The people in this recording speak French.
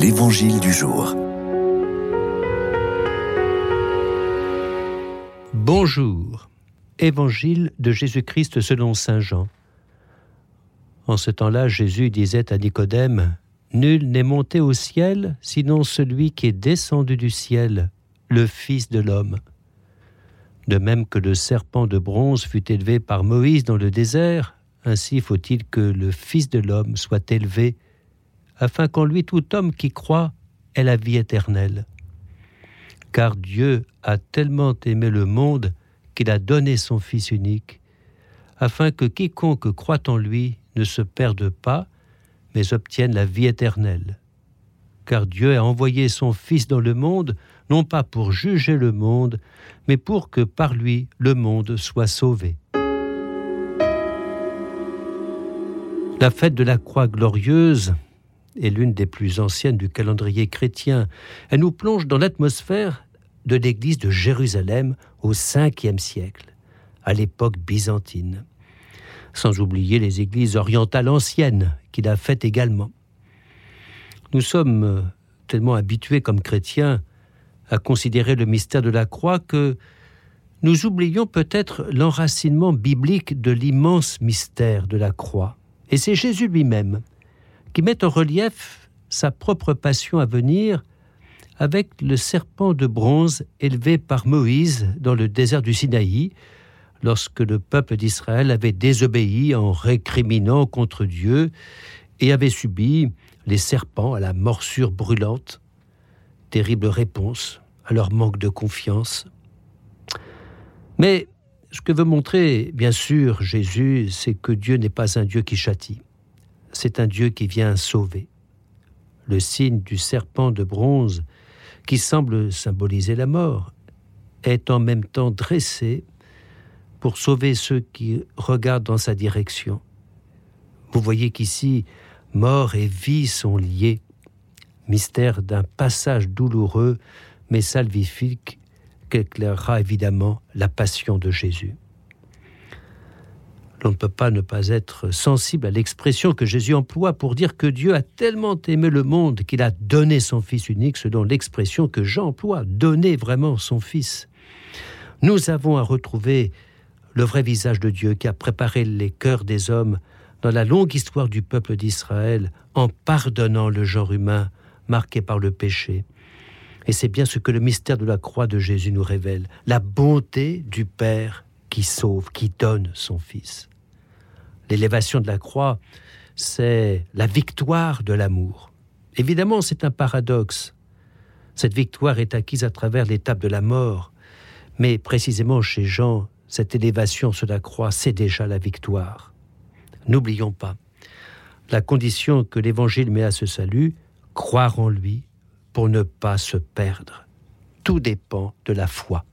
L'Évangile du jour. Bonjour. Évangile de Jésus-Christ selon Saint Jean. En ce temps-là, Jésus disait à Nicodème, Nul n'est monté au ciel sinon celui qui est descendu du ciel, le Fils de l'homme. De même que le serpent de bronze fut élevé par Moïse dans le désert, ainsi faut-il que le Fils de l'homme soit élevé afin qu'en lui tout homme qui croit ait la vie éternelle. Car Dieu a tellement aimé le monde qu'il a donné son Fils unique, afin que quiconque croit en lui ne se perde pas, mais obtienne la vie éternelle. Car Dieu a envoyé son Fils dans le monde, non pas pour juger le monde, mais pour que par lui le monde soit sauvé. La fête de la croix glorieuse est l'une des plus anciennes du calendrier chrétien. Elle nous plonge dans l'atmosphère de l'église de Jérusalem au 5e siècle, à l'époque byzantine. Sans oublier les églises orientales anciennes qu'il a faites également. Nous sommes tellement habitués comme chrétiens à considérer le mystère de la croix que nous oublions peut-être l'enracinement biblique de l'immense mystère de la croix. Et c'est Jésus lui-même qui met en relief sa propre passion à venir avec le serpent de bronze élevé par Moïse dans le désert du Sinaï, lorsque le peuple d'Israël avait désobéi en récriminant contre Dieu et avait subi les serpents à la morsure brûlante. Terrible réponse à leur manque de confiance. Mais ce que veut montrer, bien sûr, Jésus, c'est que Dieu n'est pas un Dieu qui châtie c'est un Dieu qui vient sauver. Le signe du serpent de bronze, qui semble symboliser la mort, est en même temps dressé pour sauver ceux qui regardent dans sa direction. Vous voyez qu'ici, mort et vie sont liés, mystère d'un passage douloureux mais salvifique qu'éclairera évidemment la passion de Jésus l'on ne peut pas ne pas être sensible à l'expression que Jésus emploie pour dire que Dieu a tellement aimé le monde qu'il a donné son Fils unique, selon l'expression que Jean emploie, donner vraiment son Fils. Nous avons à retrouver le vrai visage de Dieu qui a préparé les cœurs des hommes dans la longue histoire du peuple d'Israël en pardonnant le genre humain marqué par le péché. Et c'est bien ce que le mystère de la croix de Jésus nous révèle, la bonté du Père qui sauve, qui donne son Fils. L'élévation de la croix, c'est la victoire de l'amour. Évidemment, c'est un paradoxe. Cette victoire est acquise à travers l'étape de la mort, mais précisément chez Jean, cette élévation sur la croix, c'est déjà la victoire. N'oublions pas, la condition que l'Évangile met à ce salut, croire en lui pour ne pas se perdre. Tout dépend de la foi.